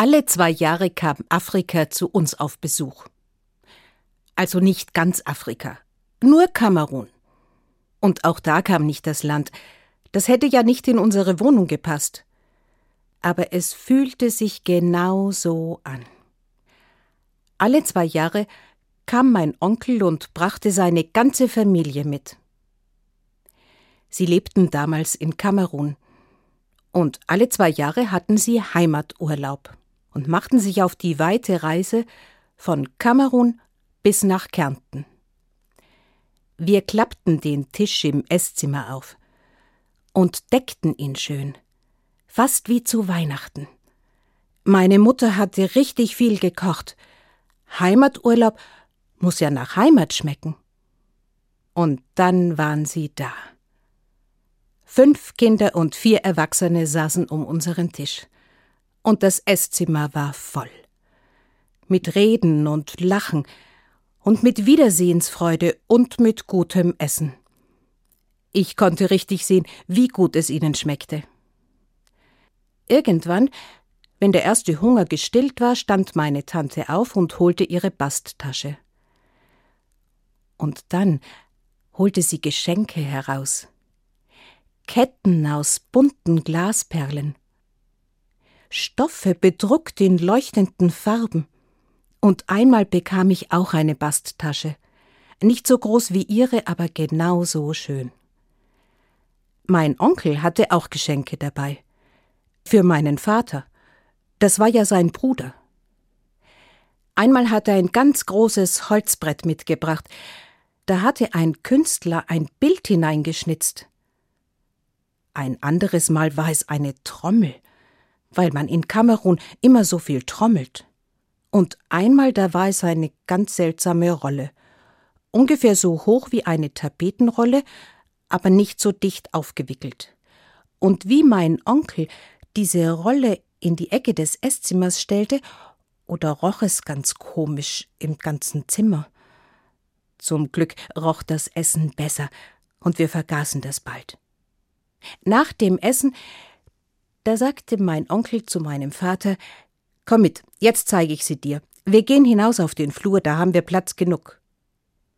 Alle zwei Jahre kam Afrika zu uns auf Besuch. Also nicht ganz Afrika, nur Kamerun. Und auch da kam nicht das Land. Das hätte ja nicht in unsere Wohnung gepasst. Aber es fühlte sich genau so an. Alle zwei Jahre kam mein Onkel und brachte seine ganze Familie mit. Sie lebten damals in Kamerun, und alle zwei Jahre hatten sie Heimaturlaub und machten sich auf die weite Reise von Kamerun bis nach Kärnten. Wir klappten den Tisch im Esszimmer auf und deckten ihn schön, fast wie zu Weihnachten. Meine Mutter hatte richtig viel gekocht. Heimaturlaub muss ja nach Heimat schmecken. Und dann waren sie da. Fünf Kinder und vier Erwachsene saßen um unseren Tisch. Und das Esszimmer war voll. Mit Reden und Lachen und mit Wiedersehensfreude und mit gutem Essen. Ich konnte richtig sehen, wie gut es ihnen schmeckte. Irgendwann, wenn der erste Hunger gestillt war, stand meine Tante auf und holte ihre Basttasche. Und dann holte sie Geschenke heraus. Ketten aus bunten Glasperlen, Stoffe bedruckt in leuchtenden Farben. Und einmal bekam ich auch eine Basttasche. Nicht so groß wie ihre, aber genauso schön. Mein Onkel hatte auch Geschenke dabei. Für meinen Vater. Das war ja sein Bruder. Einmal hat er ein ganz großes Holzbrett mitgebracht. Da hatte ein Künstler ein Bild hineingeschnitzt. Ein anderes Mal war es eine Trommel, weil man in Kamerun immer so viel trommelt. Und einmal da war es eine ganz seltsame Rolle, ungefähr so hoch wie eine Tapetenrolle, aber nicht so dicht aufgewickelt. Und wie mein Onkel diese Rolle in die Ecke des Esszimmer stellte, oder roch es ganz komisch im ganzen Zimmer. Zum Glück roch das Essen besser, und wir vergaßen das bald. Nach dem Essen, da sagte mein Onkel zu meinem Vater Komm mit, jetzt zeige ich sie dir. Wir gehen hinaus auf den Flur, da haben wir Platz genug.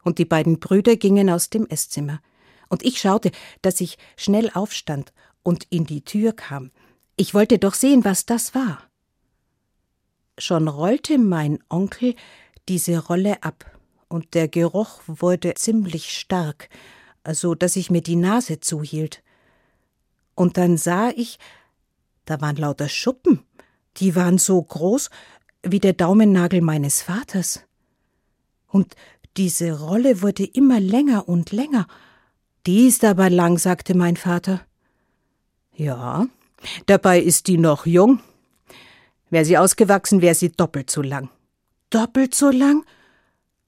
Und die beiden Brüder gingen aus dem Esszimmer. Und ich schaute, dass ich schnell aufstand und in die Tür kam. Ich wollte doch sehen, was das war. Schon rollte mein Onkel diese Rolle ab, und der Geruch wurde ziemlich stark, so dass ich mir die Nase zuhielt. Und dann sah ich, da waren lauter Schuppen, die waren so groß wie der Daumennagel meines Vaters. Und diese Rolle wurde immer länger und länger. Die ist aber lang, sagte mein Vater. Ja, dabei ist die noch jung. Wäre sie ausgewachsen, wäre sie doppelt so lang. Doppelt so lang?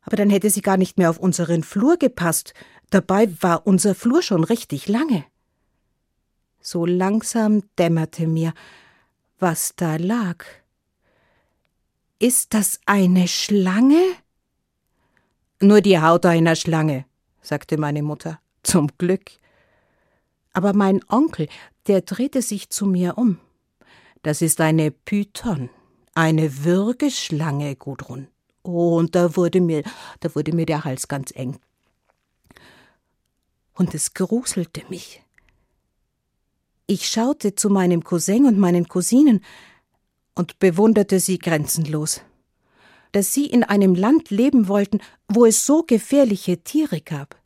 Aber dann hätte sie gar nicht mehr auf unseren Flur gepasst. Dabei war unser Flur schon richtig lange. So langsam dämmerte mir, was da lag. Ist das eine Schlange? Nur die Haut einer Schlange, sagte meine Mutter. Zum Glück. Aber mein Onkel, der drehte sich zu mir um. Das ist eine Python, eine Würgeschlange, Gudrun. Und da wurde mir, da wurde mir der Hals ganz eng. Und es gruselte mich. Ich schaute zu meinem Cousin und meinen Cousinen und bewunderte sie grenzenlos. Dass sie in einem Land leben wollten, wo es so gefährliche Tiere gab.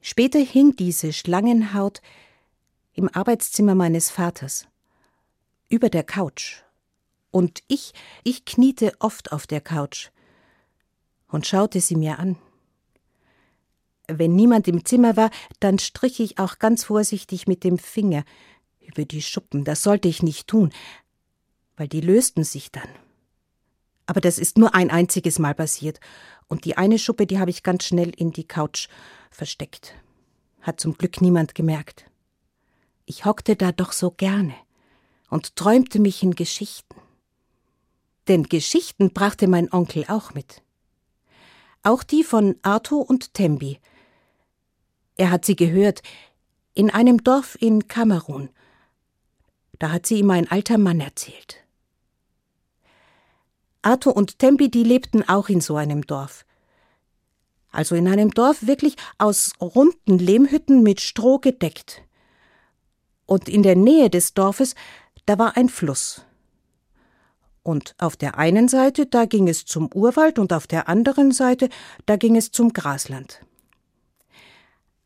Später hing diese Schlangenhaut im Arbeitszimmer meines Vaters, über der Couch. Und ich, ich kniete oft auf der Couch und schaute sie mir an. Wenn niemand im Zimmer war, dann strich ich auch ganz vorsichtig mit dem Finger über die Schuppen. Das sollte ich nicht tun, weil die lösten sich dann. Aber das ist nur ein einziges Mal passiert. Und die eine Schuppe, die habe ich ganz schnell in die Couch versteckt. Hat zum Glück niemand gemerkt. Ich hockte da doch so gerne und träumte mich in Geschichten. Denn Geschichten brachte mein Onkel auch mit. Auch die von Arthur und Tembi, er hat sie gehört in einem Dorf in Kamerun. Da hat sie ihm ein alter Mann erzählt. Arthur und Tempi, die lebten auch in so einem Dorf. Also in einem Dorf wirklich aus runden Lehmhütten mit Stroh gedeckt. Und in der Nähe des Dorfes, da war ein Fluss. Und auf der einen Seite, da ging es zum Urwald und auf der anderen Seite, da ging es zum Grasland.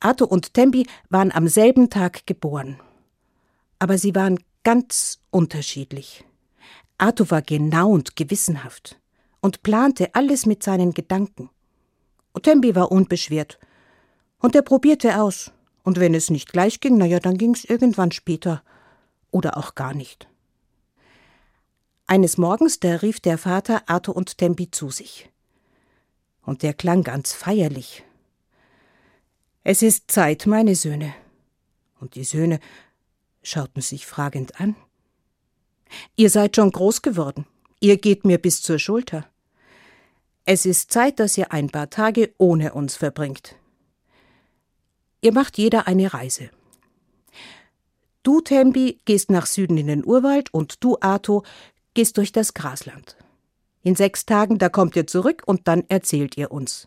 Arthur und Tempi waren am selben Tag geboren. Aber sie waren ganz unterschiedlich. Arthur war genau und gewissenhaft und plante alles mit seinen Gedanken. Tembi war unbeschwert. Und er probierte aus. Und wenn es nicht gleich ging, na ja, dann ging's irgendwann später. Oder auch gar nicht. Eines Morgens, da rief der Vater Arthur und Tempi zu sich. Und der klang ganz feierlich. Es ist Zeit, meine Söhne. Und die Söhne schauten sich fragend an. Ihr seid schon groß geworden. Ihr geht mir bis zur Schulter. Es ist Zeit, dass ihr ein paar Tage ohne uns verbringt. Ihr macht jeder eine Reise. Du, Tembi, gehst nach Süden in den Urwald und du, Arto, gehst durch das Grasland. In sechs Tagen, da kommt ihr zurück und dann erzählt ihr uns.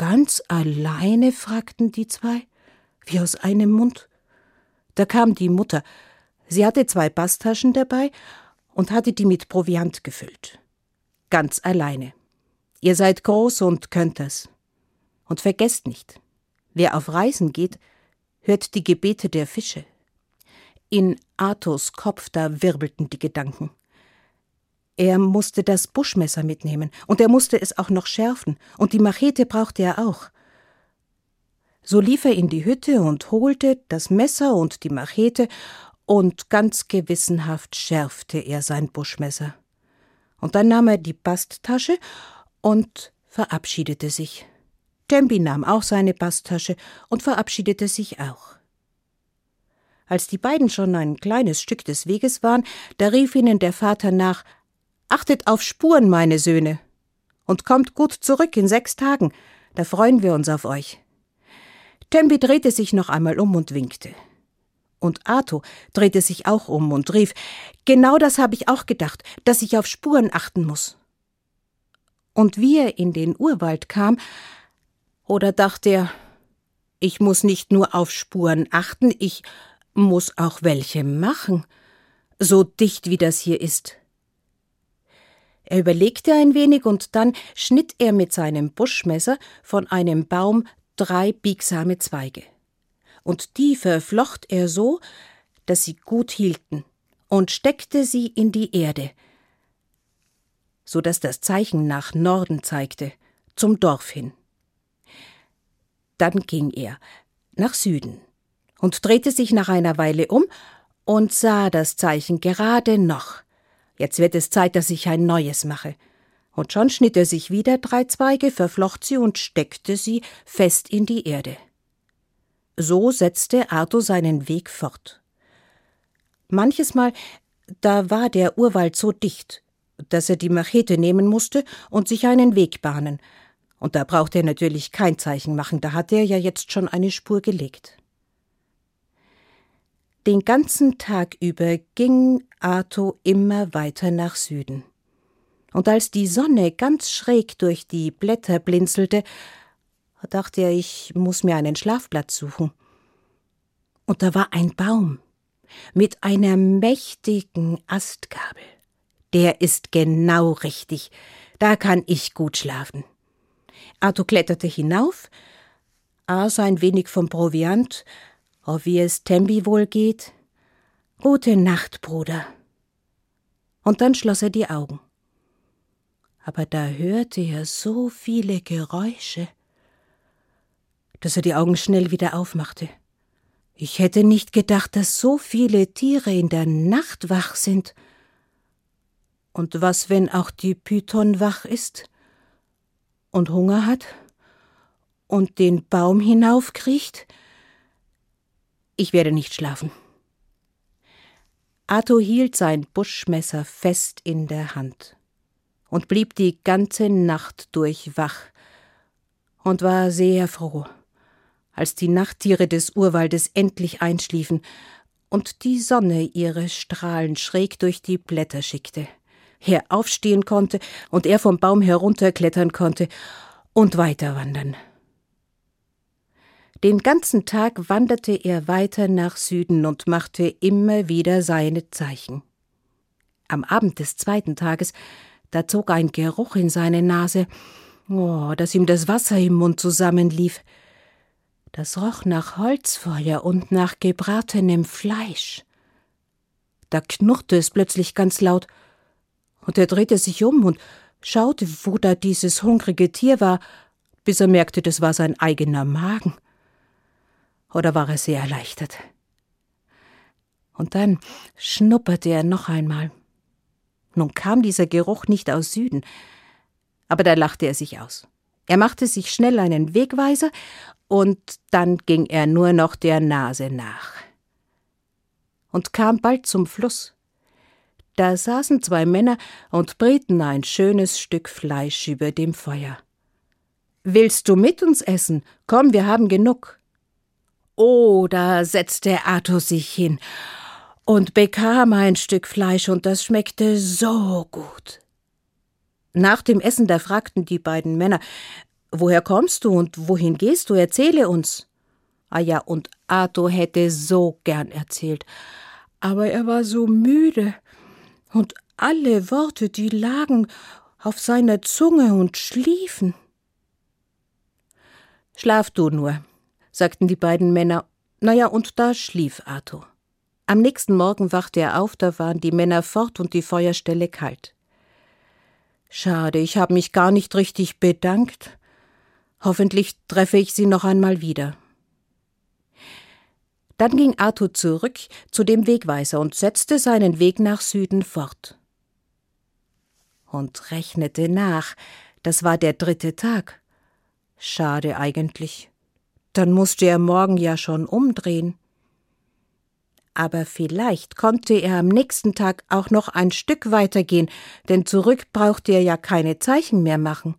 Ganz alleine? fragten die zwei, wie aus einem Mund. Da kam die Mutter, Sie hatte zwei Basstaschen dabei und hatte die mit Proviant gefüllt. Ganz alleine. Ihr seid groß und könnt das. Und vergesst nicht, wer auf Reisen geht, hört die Gebete der Fische. In Arthurs Kopf da wirbelten die Gedanken. Er musste das Buschmesser mitnehmen, und er musste es auch noch schärfen, und die Machete brauchte er auch. So lief er in die Hütte und holte das Messer und die Machete und ganz gewissenhaft schärfte er sein Buschmesser. Und dann nahm er die Basttasche und verabschiedete sich. Tembi nahm auch seine Basttasche und verabschiedete sich auch. Als die beiden schon ein kleines Stück des Weges waren, da rief ihnen der Vater nach Achtet auf Spuren, meine Söhne, und kommt gut zurück in sechs Tagen, da freuen wir uns auf euch. Tembi drehte sich noch einmal um und winkte. Und Arto drehte sich auch um und rief Genau das habe ich auch gedacht, dass ich auf Spuren achten muss. Und wie er in den Urwald kam, oder dachte er, ich muss nicht nur auf Spuren achten, ich muss auch welche machen, so dicht wie das hier ist. Er überlegte ein wenig und dann schnitt er mit seinem Buschmesser von einem Baum drei biegsame Zweige und die verflocht er so, dass sie gut hielten, und steckte sie in die Erde, so dass das Zeichen nach Norden zeigte, zum Dorf hin. Dann ging er nach Süden und drehte sich nach einer Weile um und sah das Zeichen gerade noch. Jetzt wird es Zeit, dass ich ein neues mache. Und schon schnitt er sich wieder drei Zweige, verflocht sie und steckte sie fest in die Erde. So setzte Arthur seinen Weg fort. Manches Mal, da war der Urwald so dicht, dass er die Machete nehmen musste und sich einen Weg bahnen. Und da brauchte er natürlich kein Zeichen machen, da hatte er ja jetzt schon eine Spur gelegt. Den ganzen Tag über ging Arthur immer weiter nach Süden. Und als die Sonne ganz schräg durch die Blätter blinzelte, dachte er, ich muss mir einen Schlafplatz suchen. Und da war ein Baum mit einer mächtigen Astgabel. Der ist genau richtig, da kann ich gut schlafen. Arthur kletterte hinauf, aß ein wenig vom Proviant, oh, wie es Tembi wohl geht. Gute Nacht, Bruder. Und dann schloss er die Augen. Aber da hörte er so viele Geräusche dass er die Augen schnell wieder aufmachte. Ich hätte nicht gedacht, dass so viele Tiere in der Nacht wach sind. Und was, wenn auch die Python wach ist und Hunger hat und den Baum hinaufkriecht? Ich werde nicht schlafen. Arthur hielt sein Buschmesser fest in der Hand und blieb die ganze Nacht durch wach und war sehr froh als die Nachttiere des Urwaldes endlich einschliefen und die Sonne ihre Strahlen schräg durch die Blätter schickte, er aufstehen konnte und er vom Baum herunterklettern konnte und weiter wandern. Den ganzen Tag wanderte er weiter nach Süden und machte immer wieder seine Zeichen. Am Abend des zweiten Tages, da zog ein Geruch in seine Nase, oh, dass ihm das Wasser im Mund zusammenlief. Das roch nach Holzfeuer und nach gebratenem Fleisch. Da knurrte es plötzlich ganz laut, und er drehte sich um und schaute, wo da dieses hungrige Tier war, bis er merkte, das war sein eigener Magen. Oder war er sehr erleichtert? Und dann schnupperte er noch einmal. Nun kam dieser Geruch nicht aus Süden, aber da lachte er sich aus. Er machte sich schnell einen Wegweiser, und dann ging er nur noch der Nase nach. Und kam bald zum Fluss. Da saßen zwei Männer und brieten ein schönes Stück Fleisch über dem Feuer. Willst du mit uns essen? Komm, wir haben genug. Da setzte Arthur sich hin und bekam ein Stück Fleisch, und das schmeckte so gut. Nach dem Essen, da fragten die beiden Männer Woher kommst du und wohin gehst du? Erzähle uns. Ah ja, und Arthur hätte so gern erzählt, aber er war so müde, und alle Worte, die lagen auf seiner Zunge und schliefen. Schlaf du nur, sagten die beiden Männer. Na ja, und da schlief Arthur. Am nächsten Morgen wachte er auf, da waren die Männer fort und die Feuerstelle kalt. Schade, ich habe mich gar nicht richtig bedankt. Hoffentlich treffe ich sie noch einmal wieder. Dann ging Arthur zurück zu dem Wegweiser und setzte seinen Weg nach Süden fort. Und rechnete nach, das war der dritte Tag. Schade eigentlich. Dann musste er morgen ja schon umdrehen. Aber vielleicht konnte er am nächsten Tag auch noch ein Stück weitergehen, denn zurück brauchte er ja keine Zeichen mehr machen.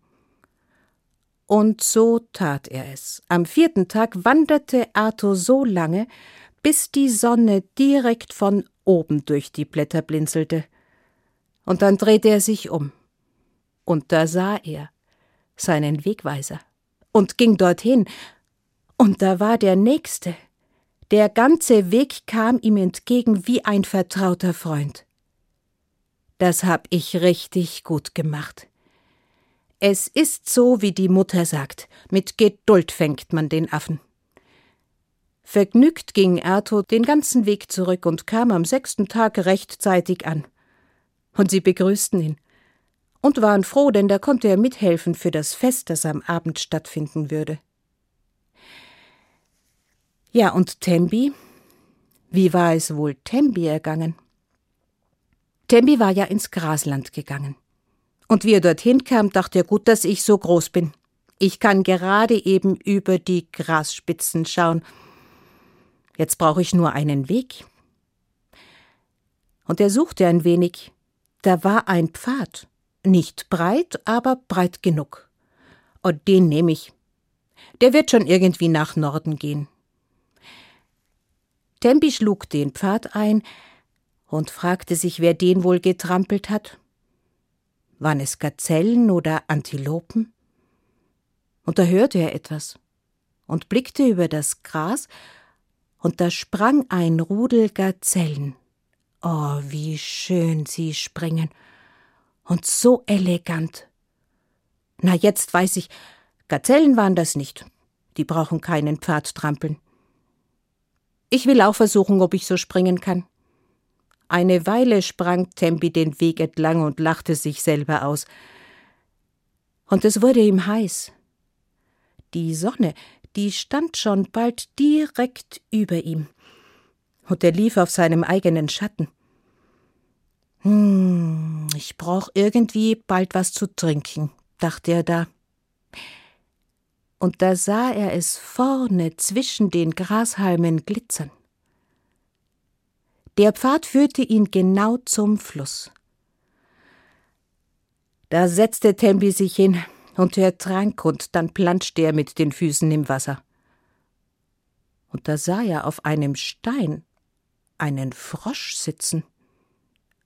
Und so tat er es. Am vierten Tag wanderte Arthur so lange, bis die Sonne direkt von oben durch die Blätter blinzelte. Und dann drehte er sich um. Und da sah er seinen Wegweiser und ging dorthin, und da war der Nächste. Der ganze Weg kam ihm entgegen wie ein vertrauter Freund. Das hab ich richtig gut gemacht. Es ist so, wie die Mutter sagt, mit Geduld fängt man den Affen. Vergnügt ging Arthur den ganzen Weg zurück und kam am sechsten Tag rechtzeitig an. Und sie begrüßten ihn und waren froh, denn da konnte er mithelfen für das Fest, das am Abend stattfinden würde. Ja, und Tembi? Wie war es wohl Tembi ergangen? Tembi war ja ins Grasland gegangen. Und wie er dorthin kam, dachte er gut, dass ich so groß bin. Ich kann gerade eben über die Grasspitzen schauen. Jetzt brauche ich nur einen Weg. Und er suchte ein wenig. Da war ein Pfad. Nicht breit, aber breit genug. Und den nehme ich. Der wird schon irgendwie nach Norden gehen. Tempi schlug den Pfad ein und fragte sich, wer den wohl getrampelt hat. Waren es Gazellen oder Antilopen? Und da hörte er etwas und blickte über das Gras, und da sprang ein Rudel Gazellen. Oh, wie schön sie springen. Und so elegant. Na, jetzt weiß ich, Gazellen waren das nicht. Die brauchen keinen Pfad trampeln. Ich will auch versuchen, ob ich so springen kann. Eine Weile sprang Tempi den Weg entlang und lachte sich selber aus. Und es wurde ihm heiß. Die Sonne, die stand schon bald direkt über ihm. Und er lief auf seinem eigenen Schatten. Hm, ich brauch irgendwie bald was zu trinken, dachte er da und da sah er es vorne zwischen den Grashalmen glitzern. Der Pfad führte ihn genau zum Fluss. Da setzte Tembi sich hin, und er trank, und dann planschte er mit den Füßen im Wasser. Und da sah er auf einem Stein einen Frosch sitzen.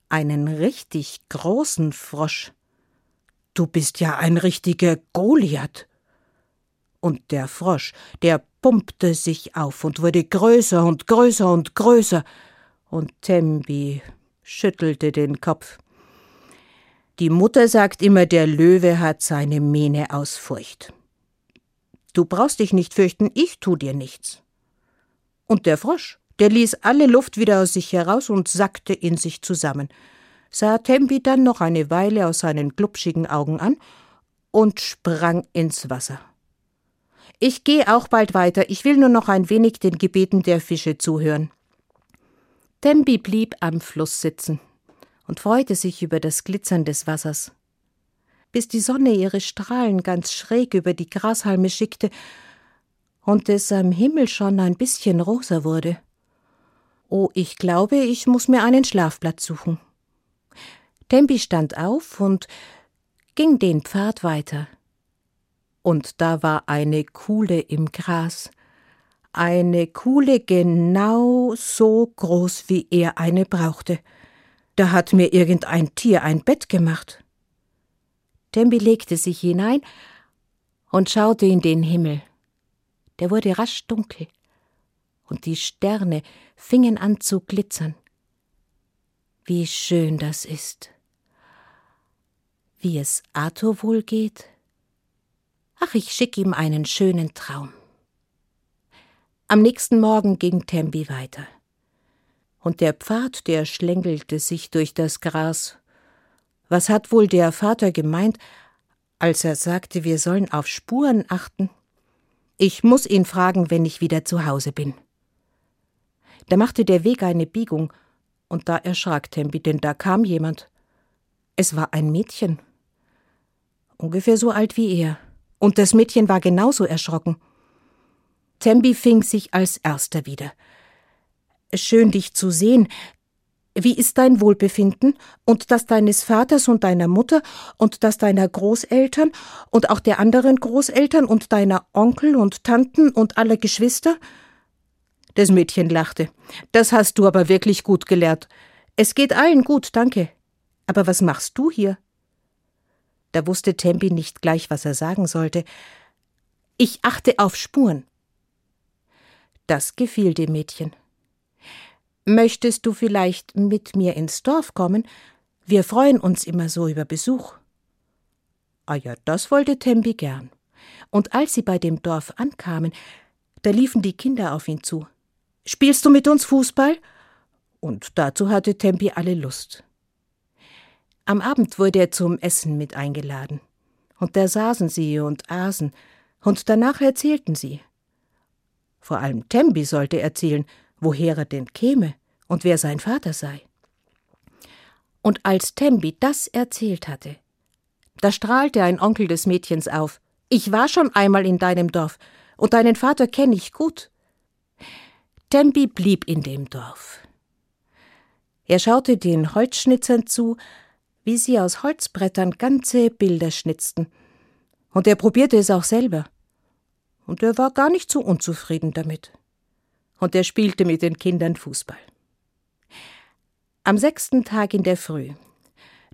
Einen richtig großen Frosch. Du bist ja ein richtiger Goliath. Und der Frosch, der pumpte sich auf und wurde größer und größer und größer, und Tembi schüttelte den Kopf. Die Mutter sagt immer, der Löwe hat seine Mähne aus Furcht. Du brauchst dich nicht fürchten, ich tu dir nichts. Und der Frosch, der ließ alle Luft wieder aus sich heraus und sackte in sich zusammen, sah Tembi dann noch eine Weile aus seinen glubschigen Augen an und sprang ins Wasser. Ich gehe auch bald weiter, ich will nur noch ein wenig den Gebeten der Fische zuhören. Tembi blieb am Fluss sitzen und freute sich über das Glitzern des Wassers, bis die Sonne ihre Strahlen ganz schräg über die Grashalme schickte und es am Himmel schon ein bisschen rosa wurde. Oh, ich glaube, ich muss mir einen Schlafplatz suchen. Tempi stand auf und ging den Pfad weiter. Und da war eine Kuhle im Gras, eine Kuhle genau so groß, wie er eine brauchte. Da hat mir irgendein Tier ein Bett gemacht. Tembi legte sich hinein und schaute in den Himmel. Der wurde rasch dunkel, und die Sterne fingen an zu glitzern. Wie schön das ist. Wie es Arthur wohl geht? Ach, ich schick ihm einen schönen Traum. Am nächsten Morgen ging Tembi weiter und der Pfad, der schlängelte sich durch das Gras. Was hat wohl der Vater gemeint, als er sagte, wir sollen auf Spuren achten? Ich muss ihn fragen, wenn ich wieder zu Hause bin. Da machte der Weg eine Biegung, und da erschrak Tempi, denn da kam jemand. Es war ein Mädchen. Ungefähr so alt wie er. Und das Mädchen war genauso erschrocken. Tembi fing sich als erster wieder. Schön dich zu sehen. Wie ist dein Wohlbefinden und das deines Vaters und deiner Mutter und das deiner Großeltern und auch der anderen Großeltern und deiner Onkel und Tanten und aller Geschwister? Das Mädchen lachte. Das hast du aber wirklich gut gelehrt. Es geht allen gut, danke. Aber was machst du hier? Da wusste Tempi nicht gleich, was er sagen sollte. Ich achte auf Spuren. Das gefiel dem Mädchen. Möchtest du vielleicht mit mir ins Dorf kommen? Wir freuen uns immer so über Besuch. Ah ja, das wollte Tembi gern. Und als sie bei dem Dorf ankamen, da liefen die Kinder auf ihn zu. Spielst du mit uns Fußball? Und dazu hatte Tempi alle Lust. Am Abend wurde er zum Essen mit eingeladen. Und da saßen sie und aßen, und danach erzählten sie. Vor allem Tembi sollte erzählen, woher er denn käme und wer sein Vater sei. Und als Tembi das erzählt hatte, da strahlte ein Onkel des Mädchens auf. Ich war schon einmal in deinem Dorf, und deinen Vater kenne ich gut. Tembi blieb in dem Dorf. Er schaute den Holzschnitzern zu, wie sie aus Holzbrettern ganze Bilder schnitzten. Und er probierte es auch selber. Und er war gar nicht so unzufrieden damit und er spielte mit den Kindern Fußball. Am sechsten Tag in der Früh,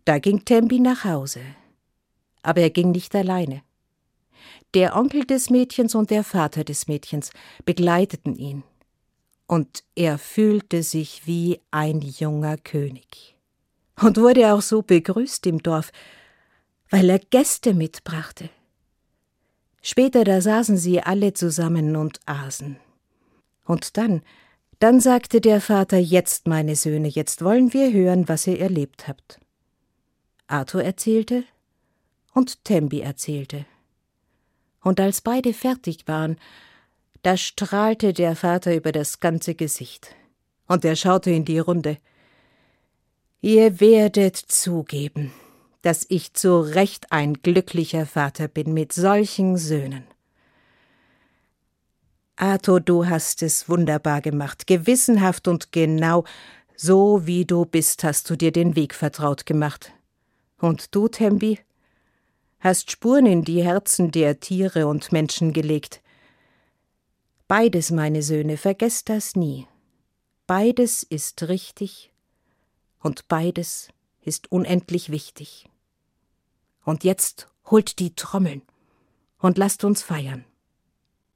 da ging Tembi nach Hause. Aber er ging nicht alleine. Der Onkel des Mädchens und der Vater des Mädchens begleiteten ihn. Und er fühlte sich wie ein junger König. Und wurde auch so begrüßt im Dorf, weil er Gäste mitbrachte. Später da saßen sie alle zusammen und aßen. Und dann, dann sagte der Vater, jetzt, meine Söhne, jetzt wollen wir hören, was ihr erlebt habt. Arthur erzählte und Tembi erzählte. Und als beide fertig waren, da strahlte der Vater über das ganze Gesicht, und er schaute in die Runde. Ihr werdet zugeben, dass ich zu Recht ein glücklicher Vater bin mit solchen Söhnen. Arthur, du hast es wunderbar gemacht, gewissenhaft und genau, so wie du bist, hast du dir den Weg vertraut gemacht. Und du, Tembi, hast Spuren in die Herzen der Tiere und Menschen gelegt. Beides, meine Söhne, vergesst das nie. beides ist richtig und beides ist unendlich wichtig. Und jetzt holt die Trommeln und lasst uns feiern.